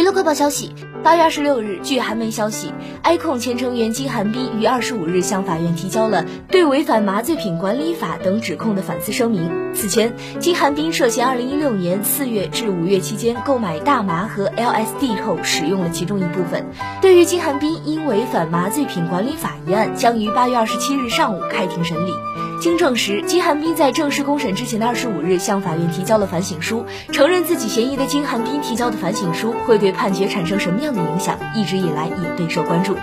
娱乐快报消息：八月二十六日，据韩媒消息，iKON 前成员金韩彬于二十五日向法院提交了对违反麻醉品管理法等指控的反思声明。此前，金韩彬涉嫌二零一六年四月至五月期间购买大麻和 LSD 后使用了其中一部分。对于金韩彬因违反麻醉品管理法一案，将于八月二十七日上午开庭审理。经证实，金汉斌在正式公审之前的二十五日向法院提交了反省书，承认自己嫌疑的金汉斌提交的反省书会对判决产生什么样的影响，一直以来也备受关注。